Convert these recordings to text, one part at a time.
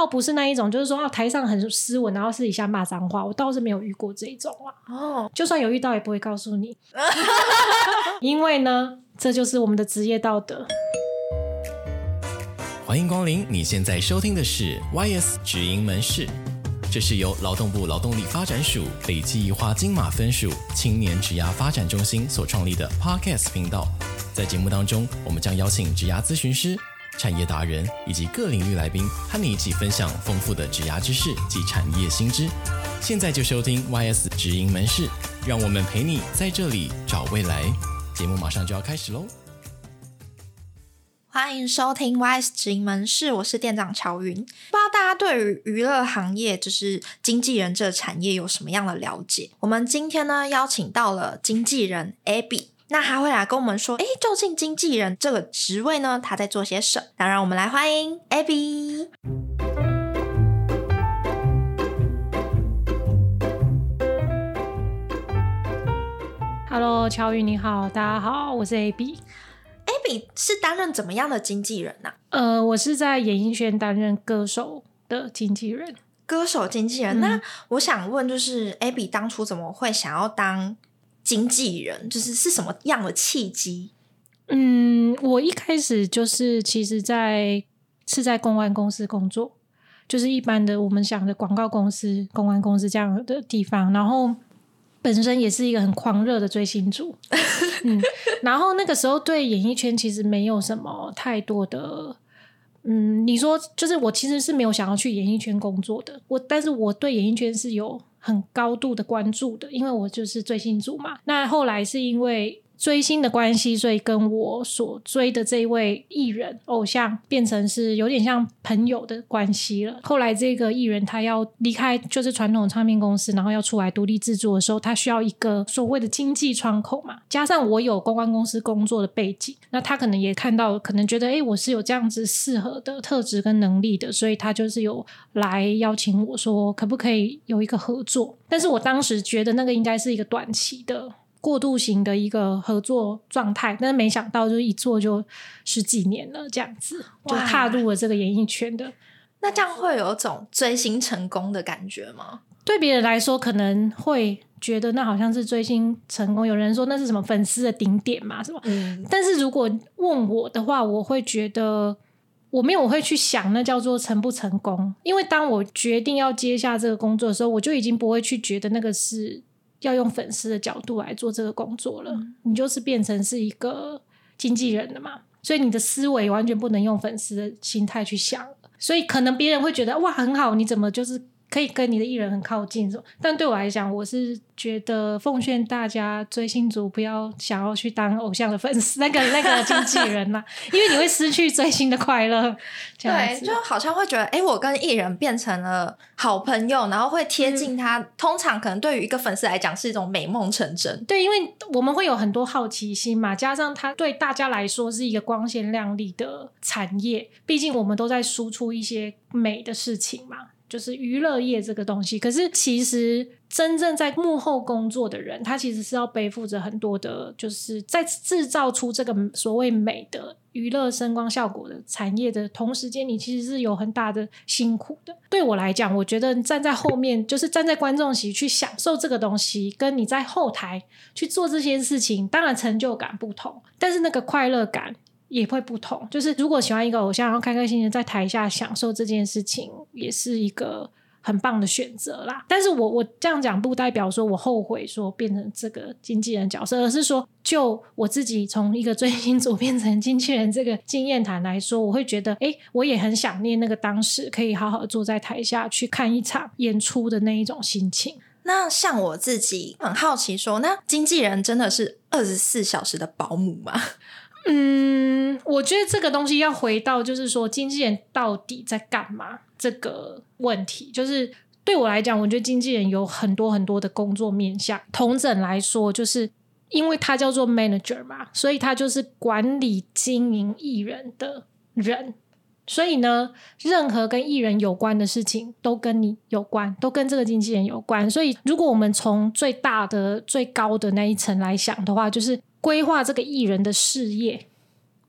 倒不是那一种，就是说啊，台上很斯文，然后私底下骂脏话，我倒是没有遇过这一种啊。哦，就算有遇到，也不会告诉你，因为呢，这就是我们的职业道德。欢迎光临，你现在收听的是 YS 职营门市，这是由劳动部劳动力发展署累计一化金马分署青年职涯发展中心所创立的 Podcast 频道。在节目当中，我们将邀请职涯咨询师、产业达人以及各领域来宾，和你一起分享丰富的职涯知识及产业新知。现在就收听 YS 直营门市，让我们陪你在这里找未来。节目马上就要开始喽！欢迎收听 YS 直营门市，我是店长乔云。不知道大家对于娱乐行业，就是经纪人这个产业有什么样的了解？我们今天呢，邀请到了经纪人 Abby，那他会来跟我们说，诶，究竟经纪人这个职位呢，他在做些什么？那让我们来欢迎 Abby。Hello，乔宇你好，大家好，我是 Abby。Abby 是担任怎么样的经纪人呢、啊？呃，我是在演艺圈担任歌手的经纪人。歌手经纪人，嗯、那我想问，就是 Abby 当初怎么会想要当经纪人？就是是什么样的契机？嗯，我一开始就是其实在是在公关公司工作，就是一般的我们想的广告公司、公关公司这样的地方，然后。本身也是一个很狂热的追星族，嗯，然后那个时候对演艺圈其实没有什么太多的，嗯，你说就是我其实是没有想要去演艺圈工作的，我但是我对演艺圈是有很高度的关注的，因为我就是追星族嘛。那后来是因为。追星的关系，所以跟我所追的这位艺人偶像变成是有点像朋友的关系了。后来这个艺人他要离开，就是传统唱片公司，然后要出来独立制作的时候，他需要一个所谓的经济窗口嘛。加上我有公关公司工作的背景，那他可能也看到，可能觉得哎，我是有这样子适合的特质跟能力的，所以他就是有来邀请我说，可不可以有一个合作？但是我当时觉得那个应该是一个短期的。过渡型的一个合作状态，但是没想到就是一做就十几年了，这样子就踏入了这个演艺圈的。那这样会有种追星成功的感觉吗？对别人来说可能会觉得那好像是追星成功，有人说那是什么粉丝的顶点嘛，是吧？嗯。但是如果问我的话，我会觉得我没有我会去想那叫做成不成功，因为当我决定要接下这个工作的时候，我就已经不会去觉得那个是。要用粉丝的角度来做这个工作了，嗯，你就是变成是一个经纪人了嘛，所以你的思维完全不能用粉丝的心态去想，所以可能别人会觉得哇，很好，你怎么就是可以跟你的艺人很靠近？但对我来讲，我是。觉得奉劝大家追星族不要想要去当偶像的粉丝，那个那个经纪人嘛，因为你会失去追星的快乐。对，就好像会觉得，哎，我跟艺人变成了好朋友，然后会贴近他。嗯、通常可能对于一个粉丝来讲是一种美梦成真。对，因为我们会有很多好奇心嘛，加上他对大家来说是一个光鲜亮丽的产业，毕竟我们都在输出一些美的事情嘛。就是娱乐业这个东西，可是其实真正在幕后工作的人，他其实是要背负着很多的，就是在制造出这个所谓美的娱乐声光效果的产业的同时间，你其实是有很大的辛苦的。对我来讲，我觉得站在后面，就是站在观众席去享受这个东西，跟你在后台去做这些事情，当然成就感不同，但是那个快乐感。也会不同，就是如果喜欢一个偶像，然后开开心心在台下享受这件事情，也是一个很棒的选择啦。但是我我这样讲不代表说我后悔说变成这个经纪人角色，而是说就我自己从一个追星族变成经纪人这个经验谈来说，我会觉得，诶，我也很想念那个当时可以好好坐在台下去看一场演出的那一种心情。那像我自己很好奇说，那经纪人真的是二十四小时的保姆吗？嗯，我觉得这个东西要回到，就是说经纪人到底在干嘛这个问题。就是对我来讲，我觉得经纪人有很多很多的工作面向。同整来说，就是因为他叫做 manager 嘛，所以他就是管理经营艺人的人。所以呢，任何跟艺人有关的事情都跟你有关，都跟这个经纪人有关。所以，如果我们从最大的、最高的那一层来想的话，就是。规划这个艺人的事业，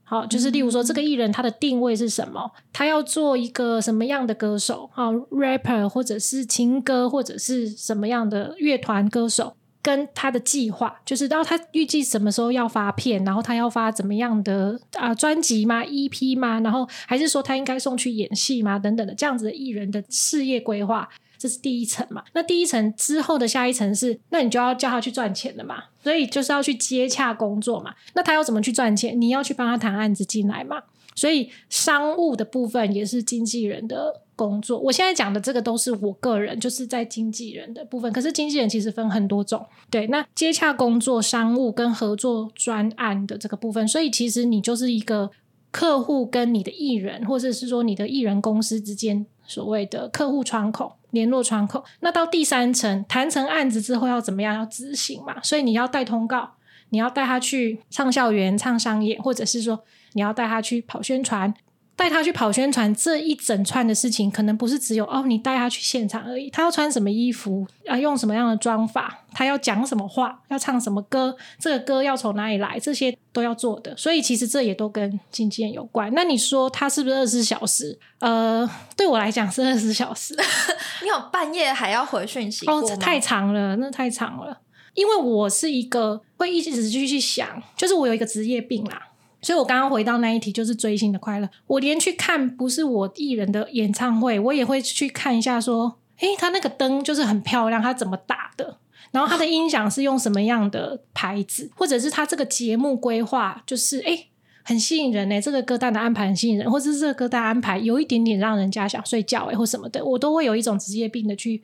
好，就是例如说这个艺人他的定位是什么，他要做一个什么样的歌手，好，rapper 或者是情歌或者是什么样的乐团歌手。跟他的计划，就是到他预计什么时候要发片，然后他要发怎么样的啊专辑吗？EP 吗？然后还是说他应该送去演戏吗？等等的这样子的艺人的事业规划，这是第一层嘛。那第一层之后的下一层是，那你就要叫他去赚钱了嘛。所以就是要去接洽工作嘛。那他要怎么去赚钱？你要去帮他谈案子进来嘛。所以商务的部分也是经纪人的工作，我现在讲的这个都是我个人，就是在经纪人的部分。可是经纪人其实分很多种，对，那接洽工作、商务跟合作专案的这个部分，所以其实你就是一个客户跟你的艺人，或者是说你的艺人公司之间所谓的客户窗口、联络窗口。那到第三层谈成案子之后要怎么样？要执行嘛，所以你要带通告，你要带他去唱校园、唱商业，或者是说你要带他去跑宣传。带他去跑宣传这一整串的事情，可能不是只有哦，你带他去现场而已。他要穿什么衣服啊？用什么样的妆法？他要讲什么话？要唱什么歌？这个歌要从哪里来？这些都要做的。所以其实这也都跟经纪人有关。那你说他是不是二十四小时？呃，对我来讲是二十四小时。你有半夜还要回讯息？哦，太长了，那太长了。因为我是一个会一直继续去想，就是我有一个职业病啦。所以，我刚刚回到那一题，就是追星的快乐。我连去看不是我艺人的演唱会，我也会去看一下，说，诶，他那个灯就是很漂亮，他怎么打的？然后他的音响是用什么样的牌子？或者是他这个节目规划，就是诶，很吸引人诶，这个歌单的安排很吸引人，或者是这个歌单安排有一点点让人家想睡觉诶，或什么的，我都会有一种职业病的去。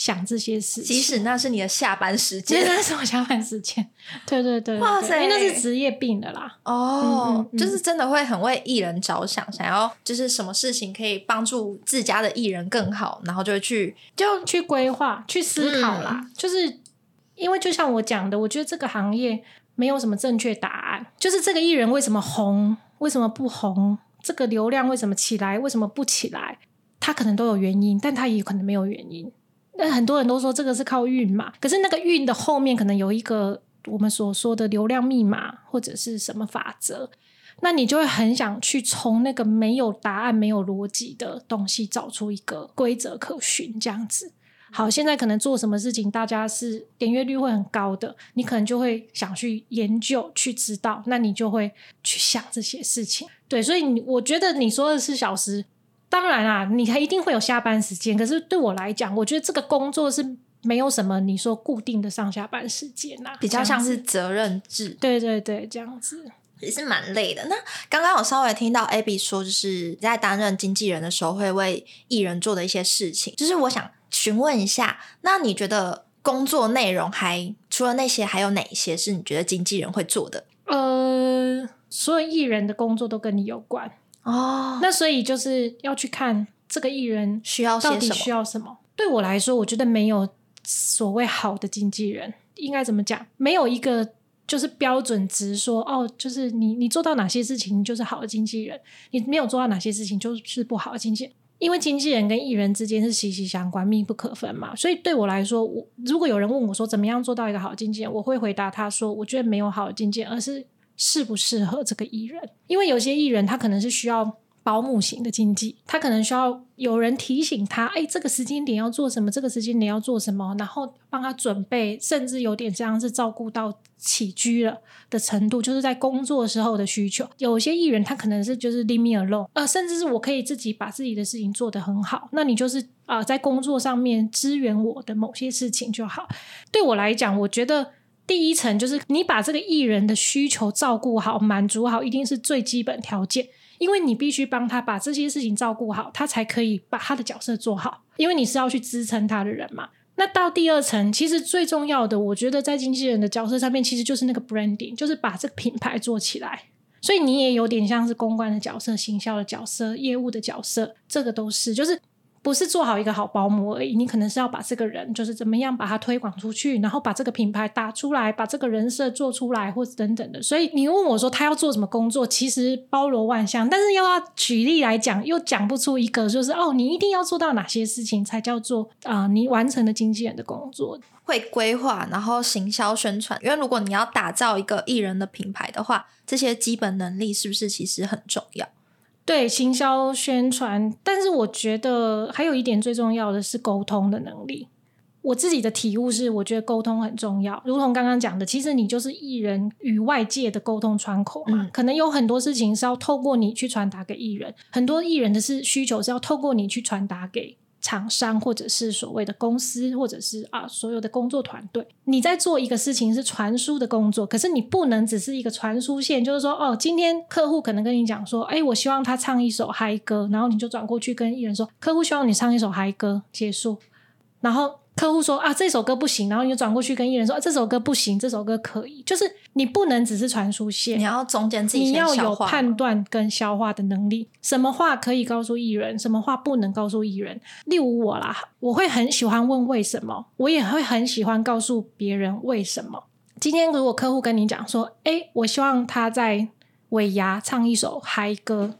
想这些事，即使那是你的下班时间，那是我下班时间。对对对，哇塞，因为那是职业病的啦。哦，嗯嗯、就是真的会很为艺人着想，想要就是什么事情可以帮助自家的艺人更好，然后就会去就去规划、去思考啦。嗯、就是因为就像我讲的，我觉得这个行业没有什么正确答案。就是这个艺人为什么红，为什么不红？这个流量为什么起来，为什么不起来？他可能都有原因，但他也可能没有原因。那很多人都说这个是靠运嘛，可是那个运的后面可能有一个我们所说的流量密码或者是什么法则，那你就会很想去从那个没有答案、没有逻辑的东西找出一个规则可循，这样子。好，现在可能做什么事情大家是点阅率会很高的，你可能就会想去研究、去知道，那你就会去想这些事情。对，所以你我觉得你说二十四小时。当然啊，你还一定会有下班时间。可是对我来讲，我觉得这个工作是没有什么你说固定的上下班时间呐、啊，比较像是责任制。对对对，这样子也是蛮累的。那刚刚我稍微听到 Abby 说，就是在担任经纪人的时候会为艺人做的一些事情。就是我想询问一下，那你觉得工作内容还除了那些，还有哪些是你觉得经纪人会做的？呃，所有艺人的工作都跟你有关。哦，那所以就是要去看这个艺人需要到底需要什么。对我来说，我觉得没有所谓好的经纪人，应该怎么讲？没有一个就是标准值说，说哦，就是你你做到哪些事情就是好的经纪人，你没有做到哪些事情就是不好的经纪人。因为经纪人跟艺人之间是息息相关、密不可分嘛。所以对我来说，我如果有人问我说怎么样做到一个好的经纪人，我会回答他说，我觉得没有好的经纪人，而是。适不适合这个艺人？因为有些艺人他可能是需要保姆型的经济，他可能需要有人提醒他，哎，这个时间点要做什么，这个时间点要做什么，然后帮他准备，甚至有点像是照顾到起居了的程度，就是在工作时候的需求。有些艺人他可能是就是 leave me alone，呃，甚至是我可以自己把自己的事情做得很好，那你就是啊、在工作上面支援我的某些事情就好。对我来讲，我觉得。第一层就是你把这个艺人的需求照顾好、满足好，一定是最基本条件。因为你必须帮他把这些事情照顾好，他才可以把他的角色做好。因为你是要去支撑他的人嘛。那到第二层，其实最重要的，我觉得在经纪人的角色上面，其实就是那个 branding，就是把这个品牌做起来。所以你也有点像是公关的角色、行销的角色、业务的角色，这个都是就是。不是做好一个好保姆而已，你可能是要把这个人就是怎么样把他推广出去，然后把这个品牌打出来，把这个人设做出来，或者等等的。所以你问我说他要做什么工作，其实包罗万象，但是又要举例来讲，又讲不出一个就是哦，你一定要做到哪些事情才叫做啊、你完成了经纪人的工作。会规划，然后行销宣传，因为如果你要打造一个艺人的品牌的话，这些基本能力是不是其实很重要？对，行销宣传，但是我觉得还有一点最重要的是沟通的能力。我自己的体悟是，我觉得沟通很重要。如同刚刚讲的，其实你就是艺人与外界的沟通窗口嘛。嗯。可能有很多事情是要透过你去传达给艺人，很多艺人的是需求是要透过你去传达给。厂商或者是所谓的公司，或者是啊所有的工作团队，你在做一个事情是传输的工作，可是你不能只是一个传输线，就是说哦，今天客户可能跟你讲说，哎，我希望他唱一首嗨歌，然后你就转过去跟艺人说，客户希望你唱一首嗨歌，结束，然后。客户说啊，这首歌不行，然后你就转过去跟艺人说，啊，这首歌不行，这首歌可以。就是你不能只是传输线，你要中间自己你要有判断跟消化的能力。什么话可以告诉艺人，什么话不能告诉艺人。例如我啦，我会很喜欢问为什么，我也会很喜欢告诉别人为什么。今天如果客户跟你讲说，哎，我希望他在尾牙唱一首嗨歌，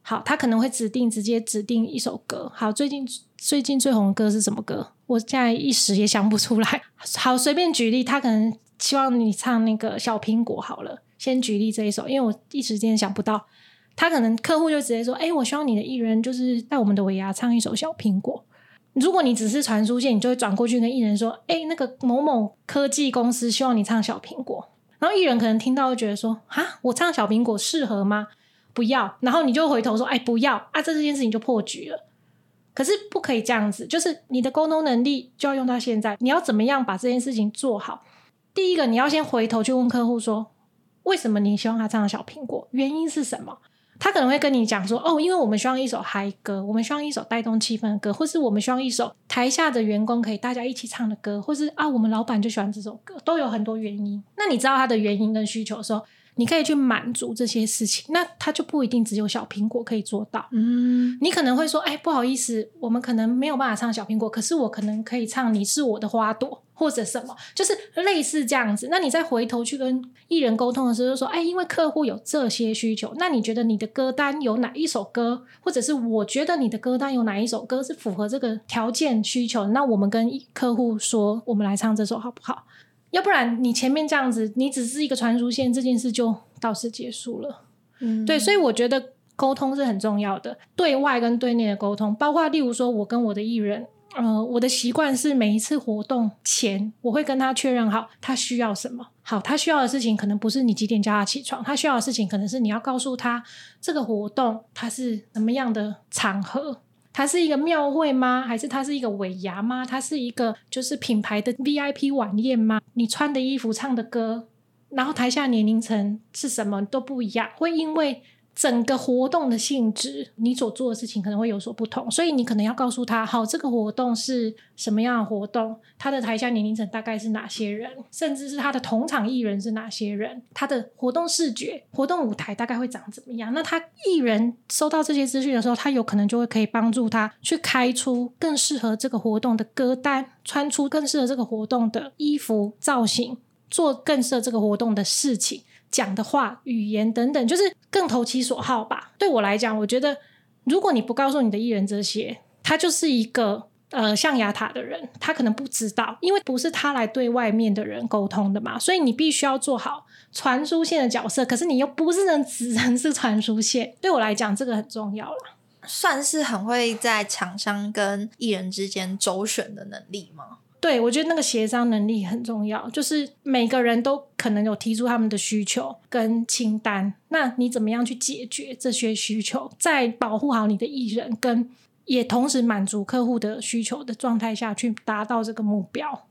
好，他可能会指定直接指定一首歌。好，最近最近最红的歌是什么歌？我现在一时也想不出来。好，随便举例，他可能希望你唱那个小苹果好了。先举例这一首，因为我一时间想不到。他可能客户就直接说：“哎，我希望你的艺人就是在我们的尾牙唱一首小苹果。”如果你只是传输线，你就会转过去跟艺人说：“哎，那个某某科技公司希望你唱小苹果。”然后艺人可能听到就觉得说：“啊，我唱小苹果适合吗？不要。”然后你就回头说：“哎，不要啊！”这这件事情就破局了。可是不可以这样子，就是你的沟通能力就要用到现在。你要怎么样把这件事情做好？第一个，你要先回头去问客户说，为什么你希望他唱小苹果？原因是什么？他可能会跟你讲说，哦，因为我们希望一首嗨歌，我们希望一首带动气氛的歌，或是我们希望一首台下的员工可以大家一起唱的歌，或是啊，我们老板就喜欢这首歌，都有很多原因。那你知道他的原因跟需求的时候，你可以去满足这些事情，那他就不一定只有小苹果可以做到。嗯，你可能会说，哎，不好意思，我们可能没有办法唱小苹果，可是我可能可以唱你是我的花朵 或者什么，就是类似这样子。那你再回头去跟艺人沟通的时候，就说，哎，因为客户有这些需求，那你觉得你的歌单有哪一首歌，或者是我觉得你的歌单有哪一首歌是符合这个条件需求，那我们跟客户说，我们来唱这首好不好？要不然你前面这样子，你只是一个传输线，这件事就到此结束了。嗯，对，所以我觉得沟通是很重要的，对外跟对内的沟通，包括例如说，我跟我的艺人，呃，我的习惯是每一次活动前，我会跟他确认好他需要什么。好，他需要的事情可能不是你几点叫他起床，他需要的事情可能是你要告诉他这个活动它是什么样的场合。它是一个庙会吗？还是它是一个尾牙吗？它是一个就是品牌的 VIP 晚宴吗？你穿的衣服、唱的歌，然后台下年龄层是什么都不一样，会因为。整个活动的性质，你所做的事情可能会有所不同，所以你可能要告诉他，好，这个活动是什么样的活动，他的台下年龄层大概是哪些人，甚至是他的同场艺人是哪些人，他的活动视觉、活动舞台大概会长怎么样。那他艺人收到这些资讯的时候，他有可能就会可以帮助他去开出更适合这个活动的歌单，穿出更适合这个活动的衣服造型，做更适合这个活动的事情。讲的话、语言等等，就是更投其所好吧。对我来讲，我觉得如果你不告诉你的艺人这些，他就是一个呃象牙塔的人，他可能不知道，因为不是他来对外面的人沟通的嘛。所以你必须要做好传输线的角色，可是你又不是能只能是传输线。对我来讲，这个很重要了，算是很会在厂商跟艺人之间周旋的能力吗？对，我觉得那个协商能力很重要，就是每个人都可能有提出他们的需求跟清单，那你怎么样去解决这些需求，在保护好你的艺人，跟也同时满足客户的需求的状态下去达到这个目标，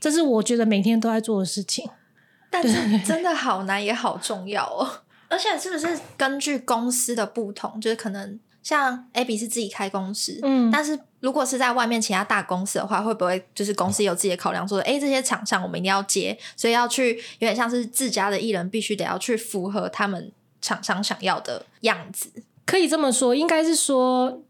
这是我觉得每天都在做的事情。但是真的好难也好重要哦，而且是不是根据公司的不同，就是可能。像 Abby 是自己开公司，嗯，但是如果是在外面其他大公司的话，会不会就是公司有自己的考量，说，哎，这些厂商我们一定要接，所以要去有点像是自家的艺人，必须得要去符合他们厂商想要的样子。可以这么说，应该是说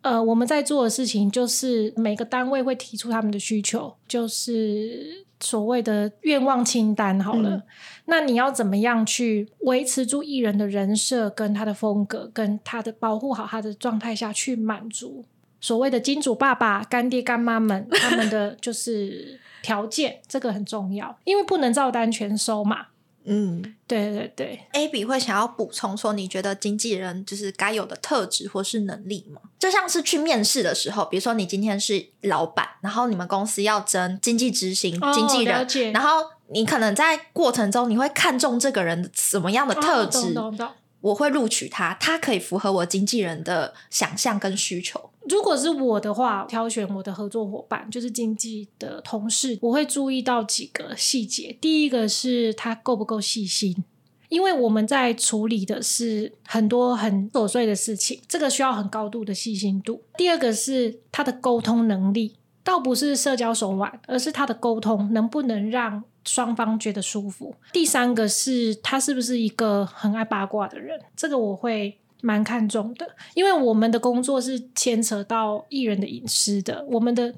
呃，我们在做的事情就是每个单位会提出他们的需求，就是所谓的愿望清单。好了，嗯、那你要怎么样去维持住艺人的人设、跟他的风格、跟他的保护好他的状态下去满足所谓的金主爸爸、干爹干妈们他们的就是条件，这个很重要，因为不能照单全收嘛。嗯，对对对，Abby 会想要补充说，你觉得经纪人就是该有的特质或是能力吗？就像是去面试的时候，比如说你今天是老板，然后你们公司要争经济执行经纪人，哦、然后你可能在过程中你会看中这个人什么样的特质？哦我会录取他，他可以符合我经纪人的想象跟需求。如果是我的话，挑选我的合作伙伴，就是经纪的同事，我会注意到几个细节。第一个是他够不够细心，因为我们在处理的是很多很琐碎的事情，这个需要很高度的细心度。第二个是他的沟通能力，倒不是社交手腕，而是他的沟通能不能让双方觉得舒服。第三个是他是不是一个很爱八卦的人，这个我会蛮看重的，因为我们的工作是牵扯到艺人的隐私的，我们的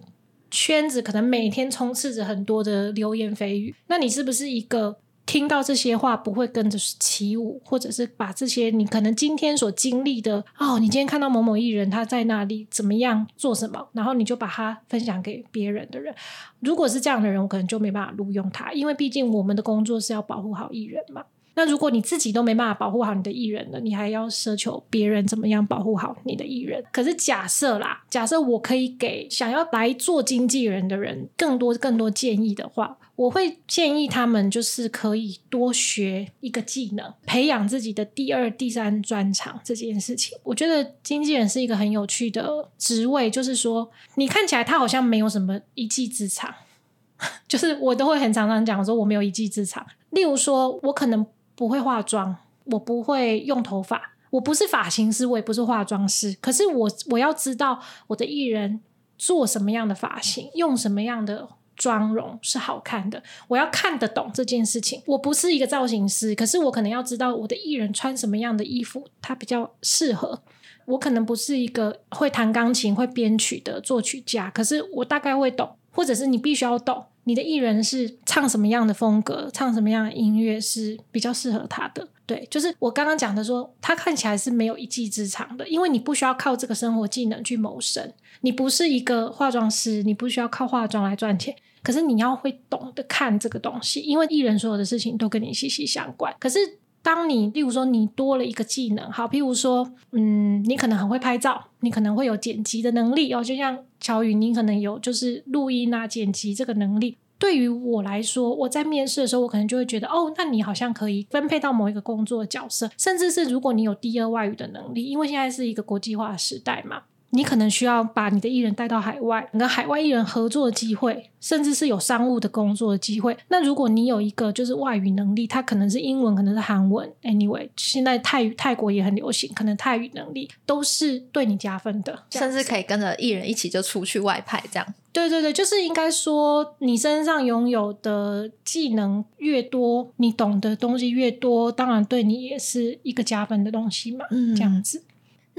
圈子可能每天充斥着很多的流言蜚语，那你是不是一个？听到这些话不会跟着起舞，或者是把这些你可能今天所经历的哦，你今天看到某某艺人他在那里怎么样做什么，然后你就把它分享给别人的人。如果是这样的人，我可能就没办法录用他，因为毕竟我们的工作是要保护好艺人嘛。那如果你自己都没办法保护好你的艺人了，你还要奢求别人怎么样保护好你的艺人？可是假设啦，假设我可以给想要来做经纪人的人更多更多建议的话，我会建议他们就是可以多学一个技能，培养自己的第二、第三专长这件事情。我觉得经纪人是一个很有趣的职位，就是说你看起来他好像没有什么一技之长，就是我都会很常常讲说我没有一技之长，例如说我可能。不会化妆，我不会用头发，我不是发型师，我也不是化妆师。可是我我要知道我的艺人做什么样的发型，用什么样的妆容是好看的，我要看得懂这件事情。我不是一个造型师，可是我可能要知道我的艺人穿什么样的衣服，他比较适合。我可能不是一个会弹钢琴、会编曲的作曲家，可是我大概会懂，或者是你必须要懂。你的艺人是唱什么样的风格，唱什么样的音乐是比较适合他的？对，就是我刚刚讲的说，他看起来是没有一技之长的，因为你不需要靠这个生活技能去谋生，你不是一个化妆师，你不需要靠化妆来赚钱，可是你要会懂得看这个东西，因为艺人所有的事情都跟你息息相关。可是。当你，例如说，你多了一个技能，好，譬如说，嗯，你可能很会拍照，你可能会有剪辑的能力哦，就像乔宇，你可能有就是录音啊、剪辑这个能力。对于我来说，我在面试的时候，我可能就会觉得，哦，那你好像可以分配到某一个工作的角色，甚至是如果你有第二外语的能力，因为现在是一个国际化的时代嘛。你可能需要把你的艺人带到海外，跟海外艺人合作的机会，甚至是有商务的工作的机会。那如果你有一个就是外语能力，它可能是英文，可能是韩文，anyway，现在泰语泰国也很流行，可能泰语能力都是对你加分的，甚至可以跟着艺人一起就出去外派这样。对对对，就是应该说，你身上拥有的技能越多，你懂的东西越多，当然对你也是一个加分的东西嘛，嗯，这样子。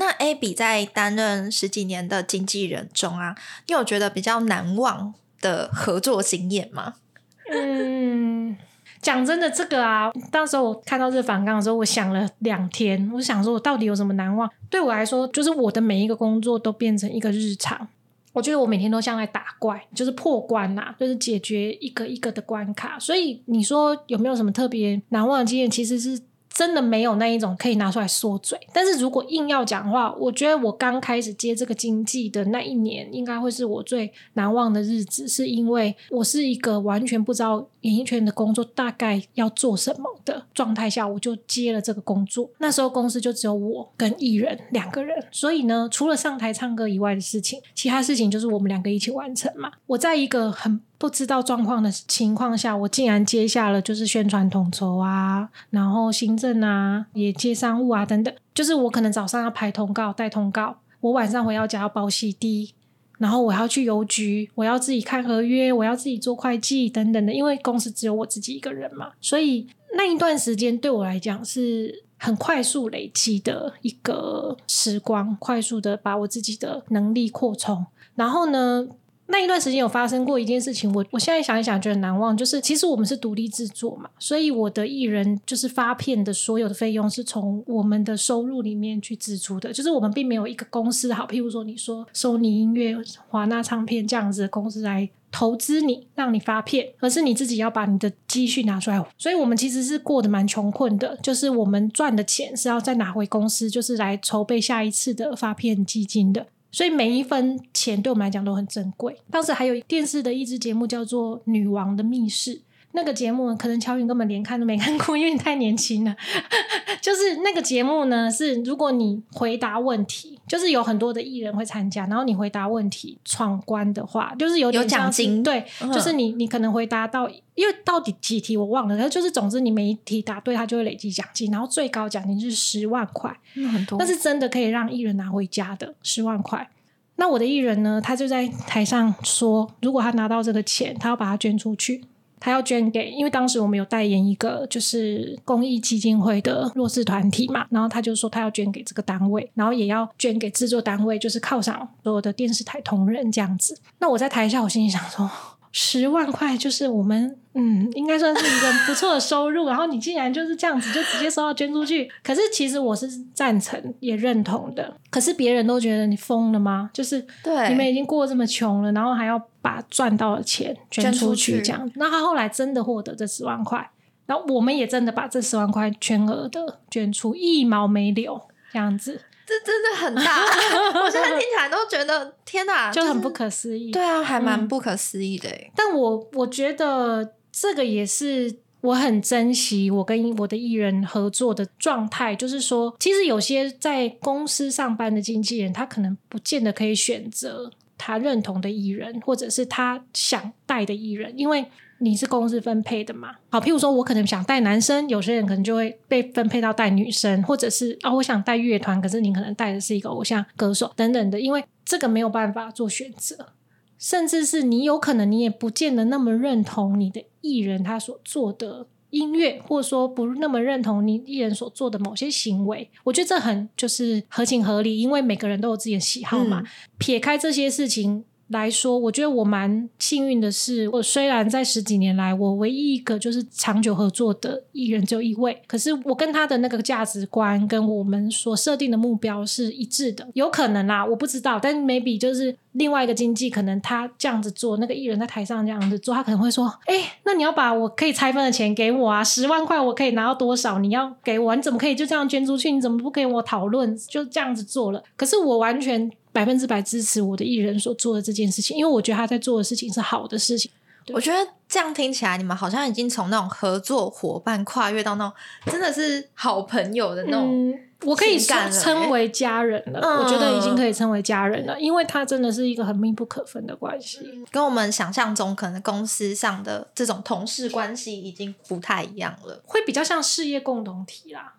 那 Abby 在担任十几年的经纪人中啊，你有觉得比较难忘的合作经验吗？嗯，讲真的，这个啊，当时候我看到这反纲的时候，我想了两天，我想说我到底有什么难忘？对我来说，就是我的每一个工作都变成一个日常。我觉得我每天都像在打怪，就是破关呐，就是解决一个一个的关卡。所以你说有没有什么特别难忘的经验？其实是。真的没有那一种可以拿出来说嘴，但是如果硬要讲话，我觉得我刚开始接这个经纪的那一年，应该会是我最难忘的日子，是因为我是一个完全不知道演艺圈的工作大概要做什么的状态下，我就接了这个工作。那时候公司就只有我跟艺人两个人，所以呢，除了上台唱歌以外的事情，其他事情就是我们两个一起完成嘛。我在一个很不知道状况的情况下，我竟然接下了就是宣传统筹啊，然后行政啊，也接商务啊等等。就是我可能早上要排通告、带通告，我晚上回到家要包 CD，然后我要去邮局，我要自己看合约，我要自己做会计等等的。因为公司只有我自己一个人嘛，所以那一段时间对我来讲是很快速累积的一个时光，快速的把我自己的能力扩充。然后呢，那一段时间有发生过一件事情，我我现在想一想觉得难忘，就是其实我们是独立制作嘛，所以我的艺人就是发片的所有的费用是从我们的收入里面去支出的，就是我们并没有一个公司好，譬如说你说索尼音乐、华纳唱片这样子的公司来投资你，让你发片，而是你自己要把你的积蓄拿出来，所以我们其实是过得蛮穷困的，就是我们赚的钱是要再拿回公司，就是来筹备下一次的发片基金的。所以每一分钱对我们来讲都很珍贵。当时还有电视的一支节目叫做《女王的密室》，那个节目可能乔云根本连看都没看过，因为你太年轻了。就是那个节目呢，是如果你回答问题，就是有很多的艺人会参加，然后你回答问题闯关的话，就是有点有奖金。对，嗯、就是你你可能回答到，因为到底几题我忘了，但就是总之你每一题答对，他就会累积奖金，然后最高奖金是十万块，嗯，很多。那是真的可以让艺人拿回家的十万块。那我的艺人呢，他就在台上说，如果他拿到这个钱，他要把它捐出去，他要捐给，因为当时我们有代言一个就是公益基金会的弱势团体嘛，然后他就说他要捐给这个单位，然后也要捐给制作单位，就是犒赏所有的电视台同仁这样子。那我在台下，我心里想说。十万块就是我们嗯，应该算是一个不错的收入。然后你竟然就是这样子就直接收到捐出去，可是其实我是赞成也认同的。可是别人都觉得你疯了吗？就是对你们已经过这么穷了，然后还要把赚到的钱捐出去这样。那他后来真的获得这十万块，然后我们也真的把这十万块全额的捐出，一毛没留这样子。这真的很大，我现在听起来都觉得天哪，就很不可思议。对啊，还蛮不可思议的。嗯。但我我觉得这个也是我很珍惜我跟我的艺人合作的状态，就是说，其实有些在公司上班的经纪人，他可能不见得可以选择他认同的艺人，或者是他想带的艺人，因为。你是公司分配的嘛？好，譬如说，我可能想带男生，有些人可能就会被分配到带女生，或者是啊、哦，我想带乐团，可是你可能带的是一个偶像歌手等等的，因为这个没有办法做选择，甚至是你有可能你也不见得那么认同你的艺人他所做的音乐，或者说不那么认同你艺人所做的某些行为。我觉得这很就是合情合理，因为每个人都有自己的喜好嘛。嗯、撇开这些事情。来说，我觉得我蛮幸运的是，我虽然在十几年来，我唯一一个就是长久合作的艺人只有一位，可是我跟他的那个价值观跟我们所设定的目标是一致的。有可能啦，我不知道，但 maybe 就是另外一个经纪，可能他这样子做，那个艺人在台上这样子做，他可能会说：“哎，那你要把我可以拆分的钱给我啊，十万块我可以拿到多少？你要给我，你怎么可以就这样捐出去？你怎么不跟我讨论？就这样子做了？可是我完全。”百分之百支持我的艺人所做的这件事情，因为我觉得他在做的事情是好的事情。我觉得这样听起来，你们好像已经从那种合作伙伴跨越到那种真的是好朋友的那种、嗯，我可以称为家人了。嗯、我觉得已经可以称为家人了，因为他真的是一个很密不可分的关系，跟我们想象中可能公司上的这种同事关系已经不太一样了，会比较像事业共同体啦。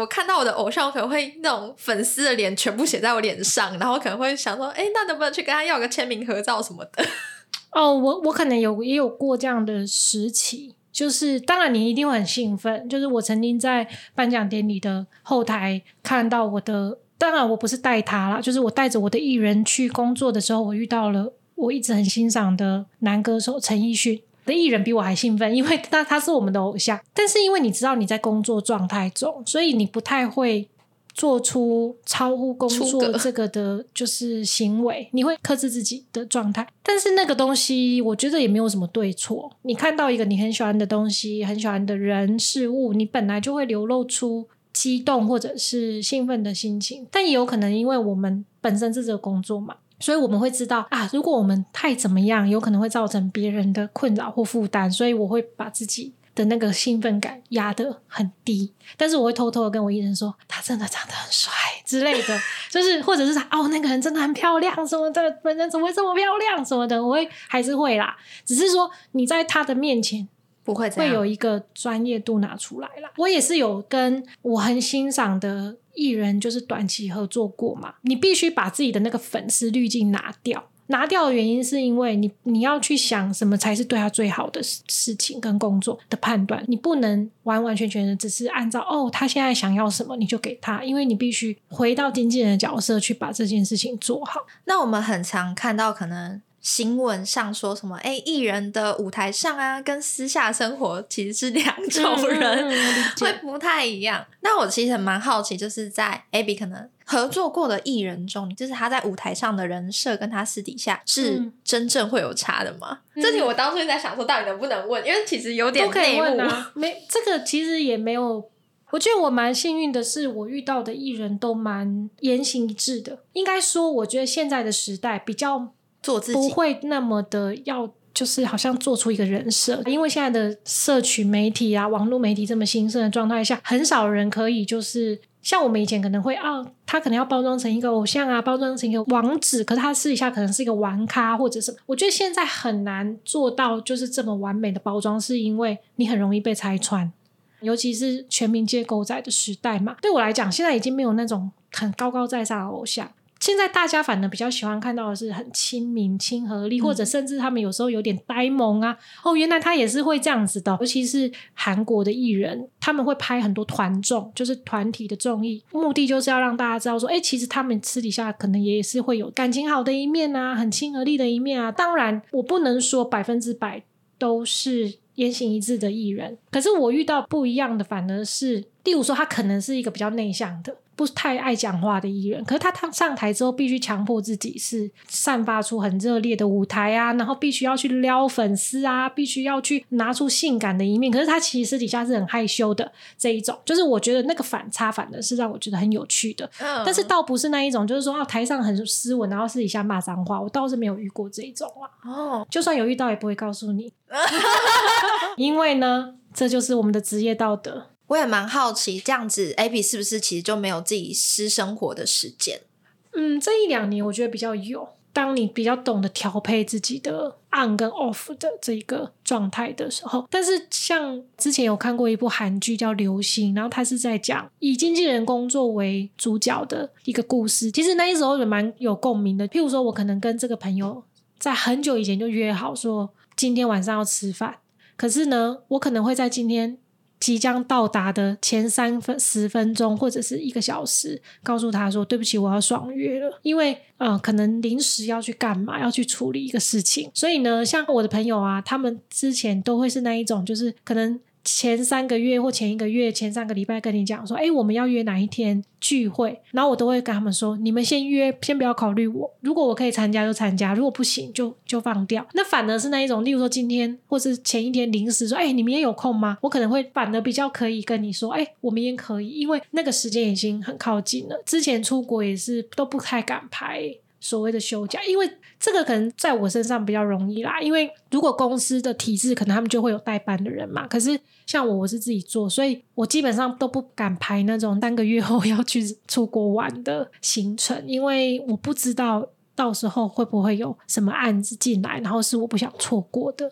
我看到我的偶像，可能会那种粉丝的脸全部写在我脸上，然后可能会想说，哎，那能不能去跟他要个签名合照什么的？哦，我我可能有也有过这样的时期，就是当然你一定会很兴奋，就是我曾经在颁奖典礼的后台看到我的，当然我不是带他啦，就是我带着我的艺人去工作的时候，我遇到了我一直很欣赏的男歌手陈奕迅。的艺人比我还兴奋，因为 他他是我们的偶像。但是因为你知道你在工作状态中，所以你不太会做出超乎工作这个的，就是行为。你会克制自己的状态。但是那个东西，我觉得也没有什么对错。你看到一个你很喜欢的东西，很喜欢的人事物，你本来就会流露出激动或者是兴奋的心情。但也有可能因为我们本身是这个工作嘛。所以我们会知道啊，如果我们太怎么样，有可能会造成别人的困扰或负担。所以我会把自己的那个兴奋感压得很低，但是我会偷偷的跟我艺人说，他真的长得很帅之类的，就是或者是他哦，那个人真的很漂亮什么的，本人怎么会这么漂亮什么的，我会还是会啦，只是说你在他的面前。不会会有一个专业度拿出来啦。我也是有跟我很欣赏的艺人，就是短期合作过嘛。你必须把自己的那个粉丝滤镜拿掉，拿掉的原因是因为你你要去想什么才是对他最好的事情跟工作的判断，你不能完完全全的只是按照哦他现在想要什么你就给他，因为你必须回到经纪人的角色去把这件事情做好。那我们很常看到可能。新闻上说什么？哎，艺人的舞台上啊，跟私下生活其实是两种人，会不太一样。那我其实蛮好奇，就是在 Abby 可能合作过的艺人中，就是他在舞台上的人设跟他私底下是真正会有差的吗？嗯、这题我当初在想说，到底能不能问？因为其实有点都可以问啊。没，这个其实也没有。我觉得我蛮幸运的是，我遇到的艺人都蛮言行一致的。应该说，我觉得现在的时代比较。做自己不会那么的要，就是好像做出一个人设，因为现在的社群媒体啊、网络媒体这么兴盛的状态下，很少人可以就是像我们以前可能会啊，他可能要包装成一个偶像啊，包装成一个王子，可是他私底下可能是一个玩咖或者什么。我觉得现在很难做到就是这么完美的包装，是因为你很容易被拆穿，尤其是全民皆狗仔的时代嘛。对我来讲，现在已经没有那种很高高在上的偶像。现在大家反而比较喜欢看到的是很亲民、亲和力，或者甚至他们有时候有点呆萌啊。哦，原来他也是会这样子的。尤其是韩国的艺人，他们会拍很多团综，就是团体的综艺，目的就是要让大家知道说，哎，其实他们私底下可能也是会有感情好的一面啊，很亲和力的一面啊。当然，我不能说百分之百都是言行一致的艺人，可是我遇到不一样的，反而是，例如说他可能是一个比较内向的。不太爱讲话的艺人，可是他他上台之后必须强迫自己是散发出很热烈的舞台啊，然后必须要去撩粉丝啊，必须要去拿出性感的一面。可是他其实私底下是很害羞的这一种，就是我觉得那个反差反的是让我觉得很有趣的。嗯，但是倒不是那一种，就是说啊台上很斯文，然后私底下骂脏话，我倒是没有遇过这一种啊。哦，就算有遇到也不会告诉你，因为呢，这就是我们的职业道德。我也蛮好奇，这样子 Abby 是不是其实就没有自己私生活的时间？嗯，这一两年我觉得比较有。当你比较懂得调配自己的 on 跟 off 的这一个状态的时候，但是像之前有看过一部韩剧叫《流星》，然后他是在讲以经纪人工作为主角的一个故事。其实那时候也蛮有共鸣的。譬如说，我可能跟这个朋友在很久以前就约好说今天晚上要吃饭，可是呢，我可能会在今天。即将到达的前三分十分钟或者是一个小时，告诉他说：“对不起，我要爽约了，因为呃，可能临时要去干嘛，要去处理一个事情。所以呢，像我的朋友啊，他们之前都会是那一种，就是可能。”前三个月或前一个月、前三个礼拜跟你讲说，哎，我们要约哪一天聚会，然后我都会跟他们说，你们先约，先不要考虑我。如果我可以参加就参加，如果不行就就放掉。那反而是那一种，例如说今天或是前一天临时说，哎，你们也有空吗？我可能会反而比较可以跟你说，哎，我明天可以，因为那个时间已经很靠近了。之前出国也是都不太敢排。所谓的休假，因为这个可能在我身上比较容易啦。因为如果公司的体制，可能他们就会有代班的人嘛。可是像我，我是自己做，所以我基本上都不敢排那种三个月后要去出国玩的行程，因为我不知道到时候会不会有什么案子进来，然后是我不想错过的。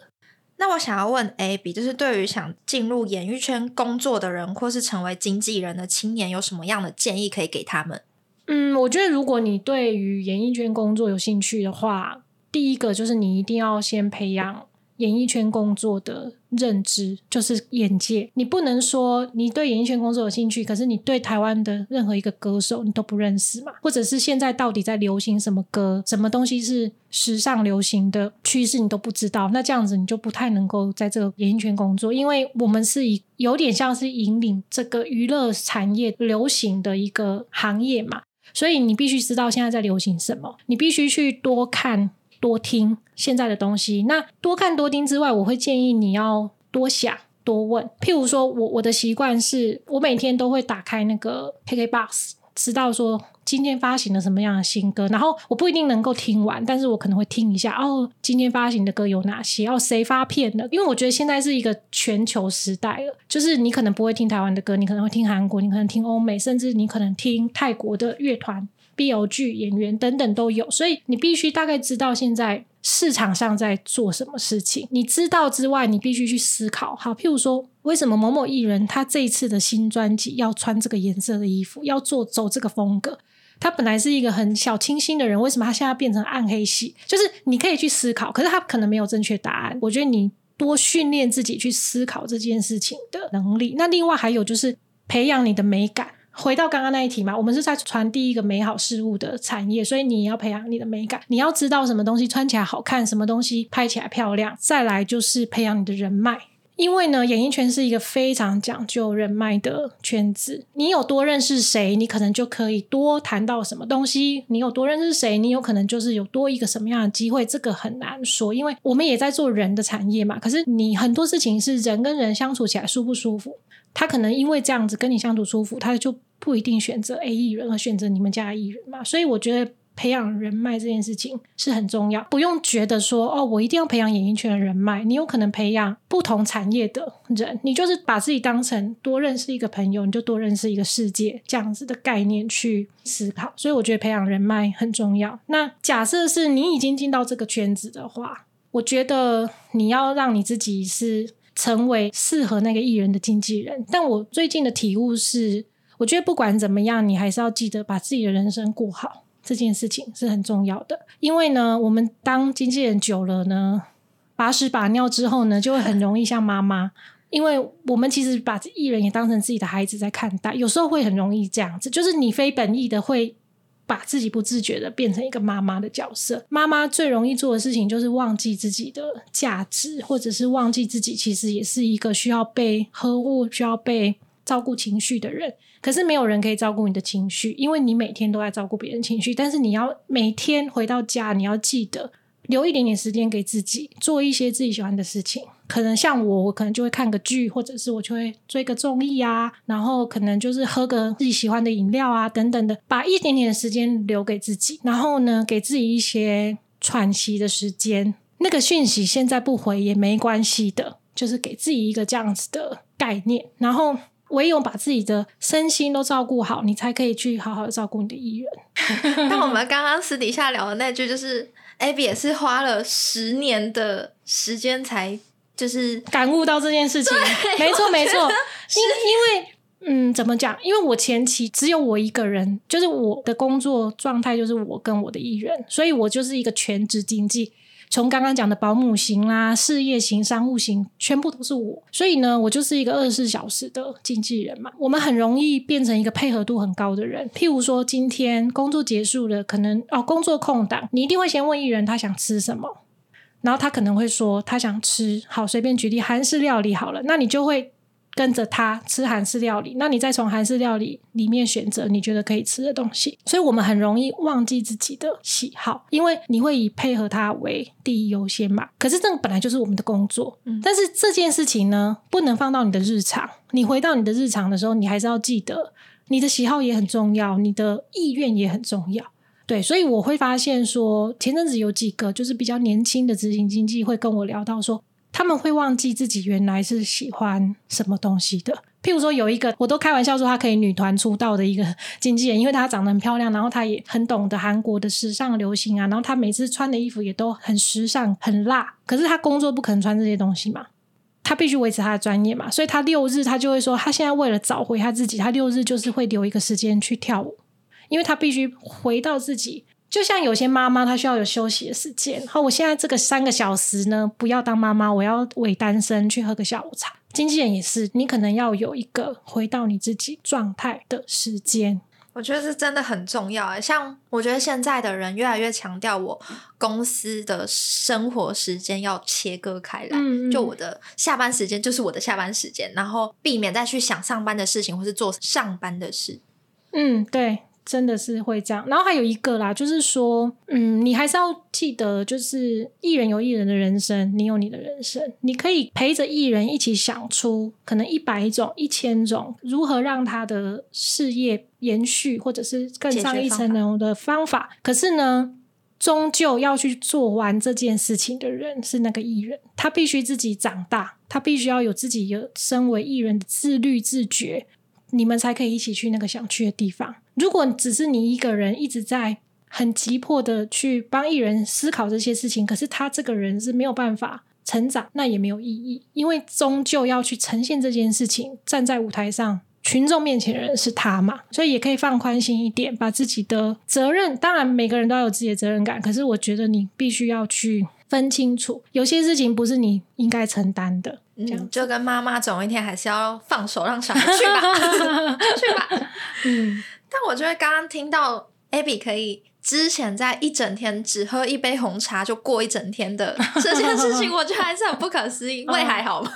那我想要问 Abby，就是对于想进入演艺圈工作的人，或是成为经纪人的青年，有什么样的建议可以给他们？嗯，我觉得如果你对于演艺圈工作有兴趣的话，第一个就是你一定要先培养演艺圈工作的认知，就是眼界。你不能说你对演艺圈工作有兴趣，可是你对台湾的任何一个歌手你都不认识嘛？或者是现在到底在流行什么歌，什么东西是时尚流行的趋势你都不知道，那这样子你就不太能够在这个演艺圈工作，因为我们是以有点像是引领这个娱乐产业流行的一个行业嘛。所以你必须知道现在在流行什么，你必须去多看多听现在的东西。那多看多听之外，我会建议你要多想多问。譬如说我我的习惯是我每天都会打开那个 KKBOX，知道说。今天发行了什么样的新歌？然后我不一定能够听完，但是我可能会听一下哦。今天发行的歌有哪些？哦，谁发片的？因为我觉得现在是一个全球时代了，就是你可能不会听台湾的歌，你可能会听韩国，你可能听欧美，甚至你可能听泰国的乐团、B O 剧演员等等都有。所以你必须大概知道现在市场上在做什么事情。你知道之外，你必须去思考。好，譬如说，为什么某某艺人他这一次的新专辑要穿这个颜色的衣服，要做走这个风格？他本来是一个很小清新的人，为什么他现在变成暗黑系？就是你可以去思考，可是他可能没有正确答案。我觉得你多训练自己去思考这件事情的能力。那另外还有就是培养你的美感。回到刚刚那一题嘛，我们是在传递一个美好事物的产业，所以你要培养你的美感，你要知道什么东西穿起来好看，什么东西拍起来漂亮。再来就是培养你的人脉，因为呢，演艺圈是一个非常讲究人脉的圈子。你有多认识谁，你可能就可以多谈到什么东西；你有多认识谁，你有可能就是有多一个什么样的机会。这个很难说，因为我们也在做人的产业嘛。可是你很多事情是人跟人相处起来舒不舒服，他可能因为这样子跟你相处舒服，他就。不一定选择 A 艺人，而选择你们家的艺人嘛，所以我觉得培养人脉这件事情是很重要。不用觉得说哦，我一定要培养演艺圈的人脉，你有可能培养不同产业的人，你就是把自己当成多认识一个朋友，你就多认识一个世界这样子的概念去思考。所以我觉得培养人脉很重要。那假设是你已经进到这个圈子的话，我觉得你要让你自己是成为适合那个艺人的经纪人。但我最近的体悟是。我觉得不管怎么样，你还是要记得把自己的人生过好，这件事情是很重要的。因为呢，我们当经纪人久了呢，把屎把尿之后呢，就会很容易像妈妈。因为我们其实把艺人也当成自己的孩子在看待，有时候会很容易这样子，就是你非本意的会把自己不自觉的变成一个妈妈的角色。妈妈最容易做的事情就是忘记自己的价值，或者是忘记自己其实也是一个需要被呵护、需要被照顾情绪的人。可是没有人可以照顾你的情绪，因为你每天都在照顾别人情绪。但是你要每天回到家，你要记得留一点点时间给自己，做一些自己喜欢的事情。可能像我，我可能就会看个剧，或者是我就会追个综艺啊，然后可能就是喝个自己喜欢的饮料啊，等等的，把一点点的时间留给自己。然后呢，给自己一些喘息的时间。那个讯息现在不回也没关系的，就是给自己一个这样子的概念，然后。唯有把自己的身心都照顾好，你才可以去好好的照顾你的艺人。但我们刚刚私底下聊的那句，就是 Abby 也是花了十年的时间才就是感悟到这件事情。没错，没错。因因为嗯，怎么讲？因为我前期只有我一个人，就是我的工作状态就是我跟我的艺人，所以我就是一个全职经纪。从刚刚讲的保姆型啦、事业型、商务型，全部都是我，所以呢，我就是一个二十四小时的经纪人嘛。我们很容易变成一个配合度很高的人。譬如说，今天工作结束了，可能哦，工作空档，你一定会先问艺人他想吃什么，然后他可能会说他想吃，好，随便举例韩式料理好了，那你就会。跟着他吃韩式料理，那你再从韩式料理里面选择你觉得可以吃的东西。所以我们很容易忘记自己的喜好，因为你会以配合他为第一优先嘛。可是这个本来就是我们的工作，嗯，但是这件事情呢，不能放到你的日常。你回到你的日常的时候，你还是要记得你的喜好也很重要，你的意愿也很重要。对，所以我会发现说，前阵子有几个就是比较年轻的执行经纪会跟我聊到说。他们会忘记自己原来是喜欢什么东西的。譬如说，有一个我都开玩笑说，他可以女团出道的一个经纪人，因为她长得很漂亮，然后她也很懂得韩国的时尚流行啊，然后她每次穿的衣服也都很时尚、很辣。可是她工作不可能穿这些东西嘛，她必须维持她的专业嘛，所以她六日她就会说，她现在为了找回她自己，她六日就是会留一个时间去跳舞，因为她必须回到自己。就像有些妈妈，她需要有休息的时间。好，我现在这个三个小时呢，不要当妈妈，我要伪单身去喝个下午茶。经纪人也是，你可能要有一个回到你自己状态的时间。我觉得是真的很重要诶，像我觉得现在的人越来越强调，我公司的生活时间要切割开来。嗯嗯。就我的下班时间就是我的下班时间，然后避免再去想上班的事情或是做上班的事。嗯，对。真的是会这样，然后还有一个啦，就是说，嗯，你还是要记得，就是艺人有艺人的人生，你有你的人生，你可以陪着艺人一起想出可能一百种、一千种如何让他的事业延续，或者是更上一层楼的方法。可是呢，终究要去做完这件事情的人是那个艺人，他必须自己长大，他必须要有自己有身为艺人的自律自觉，你们才可以一起去那个想去的地方。如果只是你一个人一直在很急迫的去帮艺人思考这些事情，可是他这个人是没有办法成长，那也没有意义，因为终究要去呈现这件事情，站在舞台上群众面前的人是他嘛，所以也可以放宽心一点，把自己的责任，当然每个人都要有自己的责任感，可是我觉得你必须要去分清楚，有些事情不是你应该承担的。嗯、就跟妈妈总有一天还是要放手让小孩去吧，去吧。嗯，但我觉得刚刚听到 Abby 可以之前在一整天只喝一杯红茶就过一整天的这件事情，我觉得还是很不可思议。胃还好吗？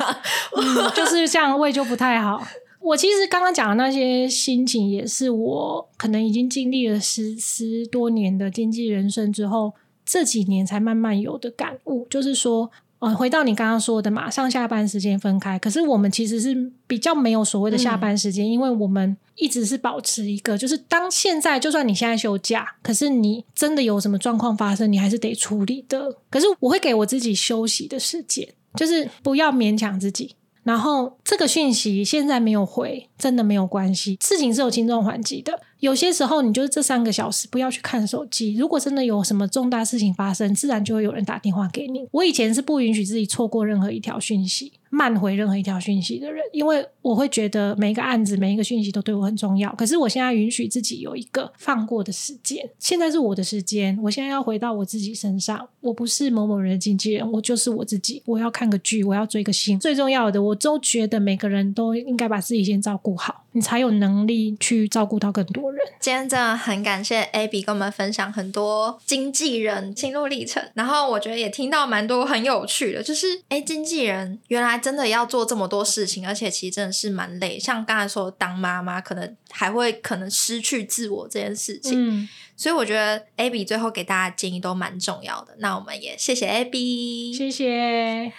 嗯、就是这样，胃就不太好。我其实刚刚讲的那些心情，也是我可能已经经历了十十多年的经纪人生之后，这几年才慢慢有的感悟，就是说。呃，回到你刚刚说的嘛，上下班时间分开。可是我们其实是比较没有所谓的下班时间，嗯，因为我们一直是保持一个，就是当现在就算你现在休假，可是你真的有什么状况发生，你还是得处理的。可是我会给我自己休息的时间，就是不要勉强自己。然后这个讯息现在没有回，真的没有关系，事情是有轻重缓急的。有些时候你就是这三个小时不要去看手机。如果真的有什么重大事情发生，自然就会有人打电话给你。我以前是不允许自己错过任何一条讯息。慢回任何一条讯息的人，因为我会觉得每一个案子、每一个讯息都对我很重要。可是我现在允许自己有一个放过的时间，现在是我的时间，我现在要回到我自己身上。我不是某某人的经纪人，我就是我自己。我要看个剧，我要追个星，最重要的，我都觉得每个人都应该把自己先照顾好，你才有能力去照顾到更多人。今天真的很感谢 Abby 跟我们分享很多经纪人心路历程，然后我觉得也听到蛮多很有趣的，就是哎，经纪人原来。真的要做这么多事情，而且其实真的是蛮累。像刚才说，当妈妈可能还会可能失去自我这件事情。嗯，所以我觉得 Abby 最后给大家建议都蛮重要的。那我们也谢谢 Abby，谢谢。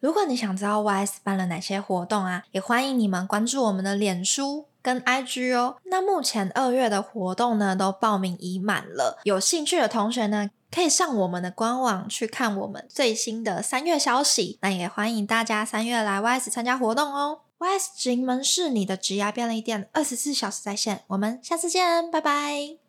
如果你想知道 YS 办了哪些活动啊，也欢迎你们关注我们的脸书跟 IG 哦。那目前二月的活动呢，都报名已满了。有兴趣的同学呢，可以上我们的官网去看我们最新的三月消息，那也欢迎大家三月来 YS 参加活动哦。YS 直营门市你的职涯便利店，二十四小时在线，我们下次见，拜拜。